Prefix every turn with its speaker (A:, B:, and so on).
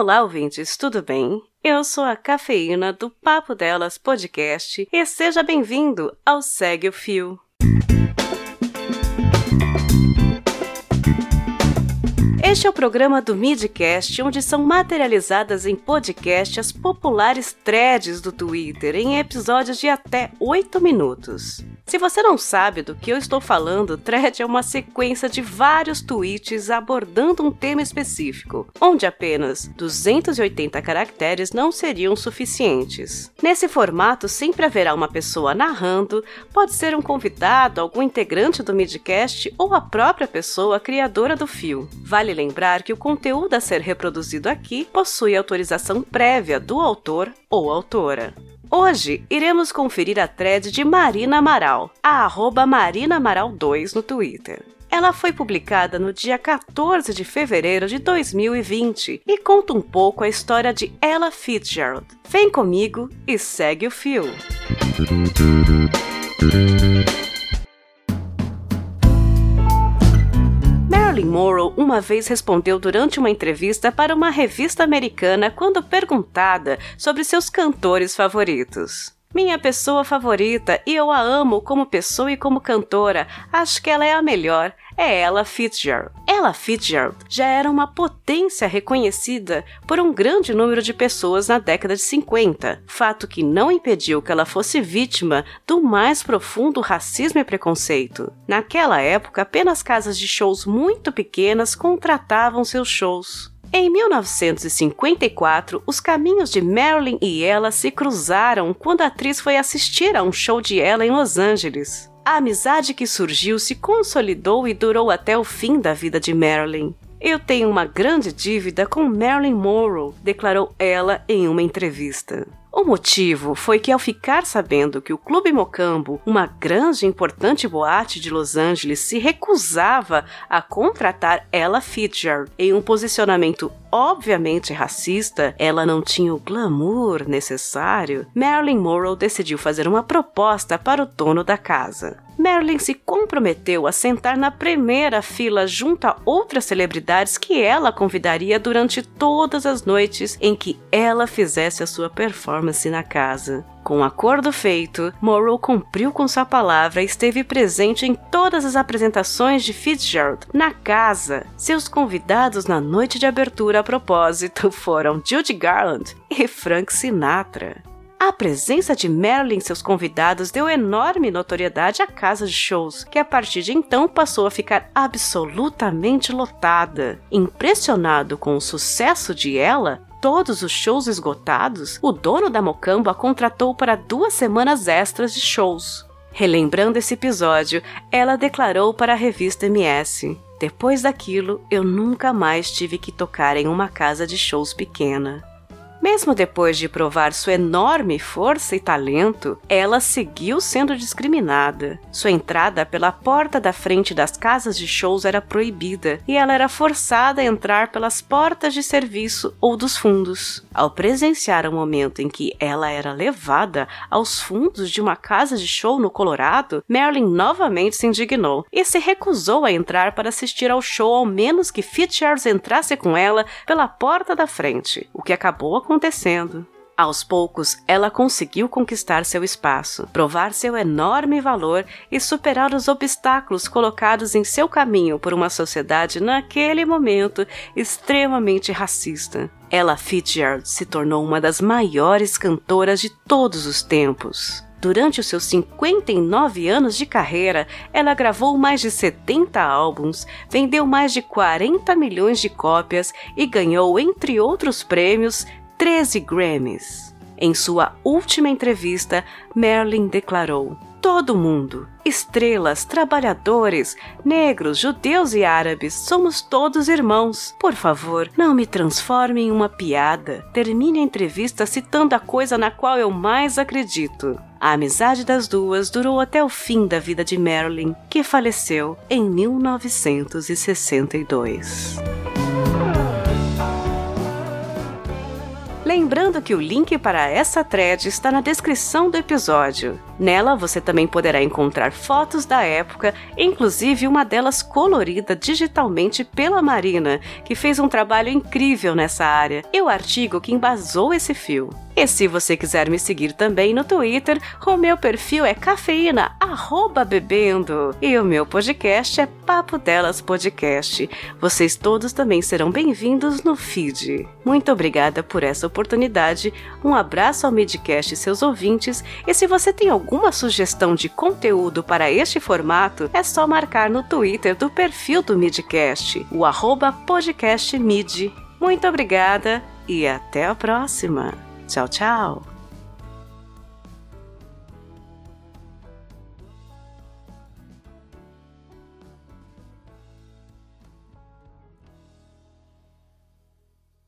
A: Olá, ouvintes, tudo bem? Eu sou a Cafeína do Papo Delas Podcast e seja bem-vindo ao Segue o Fio. Este é o programa do Midcast, onde são materializadas em podcast as populares threads do Twitter em episódios de até 8 minutos. Se você não sabe do que eu estou falando, thread é uma sequência de vários tweets abordando um tema específico, onde apenas 280 caracteres não seriam suficientes. Nesse formato, sempre haverá uma pessoa narrando, pode ser um convidado, algum integrante do Midcast ou a própria pessoa criadora do fio. Vale lembrar que o conteúdo a ser reproduzido aqui possui autorização prévia do autor ou autora. Hoje iremos conferir a thread de Marina Amaral, a Marina Amaral 2 no Twitter. Ela foi publicada no dia 14 de fevereiro de 2020 e conta um pouco a história de Ella Fitzgerald. Vem comigo e segue o fio. Marilyn Monroe uma vez respondeu durante uma entrevista para uma revista americana quando perguntada sobre seus cantores favoritos. Minha pessoa favorita e eu a amo como pessoa e como cantora. Acho que ela é a melhor. É Ella Fitzgerald. Ella Fitzgerald já era uma potência reconhecida por um grande número de pessoas na década de 50, fato que não impediu que ela fosse vítima do mais profundo racismo e preconceito. Naquela época, apenas casas de shows muito pequenas contratavam seus shows. Em 1954, os caminhos de Marilyn e ela se cruzaram quando a atriz foi assistir a um show de ela em Los Angeles. A amizade que surgiu se consolidou e durou até o fim da vida de Marilyn. Eu tenho uma grande dívida com Marilyn Monroe, declarou ela em uma entrevista. O motivo foi que, ao ficar sabendo que o Clube Mocambo, uma grande e importante boate de Los Angeles, se recusava a contratar Ella Fitzgerald em um posicionamento obviamente racista, ela não tinha o glamour necessário, Marilyn Monroe decidiu fazer uma proposta para o dono da casa. Marilyn se comprometeu a sentar na primeira fila junto a outras celebridades que ela convidaria durante todas as noites em que ela fizesse a sua performance na casa. Com o acordo feito, Morrow cumpriu com sua palavra e esteve presente em todas as apresentações de Fitzgerald na casa. Seus convidados na noite de abertura a propósito foram Judy Garland e Frank Sinatra. A presença de Marilyn e seus convidados deu enorme notoriedade à casa de shows, que a partir de então passou a ficar absolutamente lotada. Impressionado com o sucesso de ela, todos os shows esgotados, o dono da Mocambo a contratou para duas semanas extras de shows. Relembrando esse episódio, ela declarou para a revista MS: Depois daquilo, eu nunca mais tive que tocar em uma casa de shows pequena. Mesmo depois de provar sua enorme força e talento, ela seguiu sendo discriminada. Sua entrada pela porta da frente das casas de shows era proibida e ela era forçada a entrar pelas portas de serviço ou dos fundos. Ao presenciar o momento em que ela era levada aos fundos de uma casa de show no Colorado, Marilyn novamente se indignou e se recusou a entrar para assistir ao show ao menos que Fitzgerald entrasse com ela pela porta da frente, o que acabou acontecendo. Aos poucos, ela conseguiu conquistar seu espaço, provar seu enorme valor e superar os obstáculos colocados em seu caminho por uma sociedade naquele momento extremamente racista. Ella Fitzgerald se tornou uma das maiores cantoras de todos os tempos. Durante os seus 59 anos de carreira, ela gravou mais de 70 álbuns, vendeu mais de 40 milhões de cópias e ganhou, entre outros prêmios, 13 Grammys. Em sua última entrevista, Marilyn declarou: Todo mundo, estrelas, trabalhadores, negros, judeus e árabes, somos todos irmãos. Por favor, não me transforme em uma piada. Termine a entrevista citando a coisa na qual eu mais acredito. A amizade das duas durou até o fim da vida de Marilyn, que faleceu em 1962. Lembrando que o link para essa thread está na descrição do episódio. Nela você também poderá encontrar fotos da época, inclusive uma delas colorida digitalmente pela Marina, que fez um trabalho incrível nessa área, e o artigo que embasou esse fio. E se você quiser me seguir também no Twitter, o meu perfil é cafeína, bebendo. E o meu podcast é Papo Delas Podcast. Vocês todos também serão bem-vindos no feed. Muito obrigada por essa oportunidade, um abraço ao Midcast e seus ouvintes, e se você tem alguma sugestão de conteúdo para este formato, é só marcar no Twitter do perfil do Midcast, o arroba podcastmid. Muito obrigada e até a próxima! Tchau, tchau!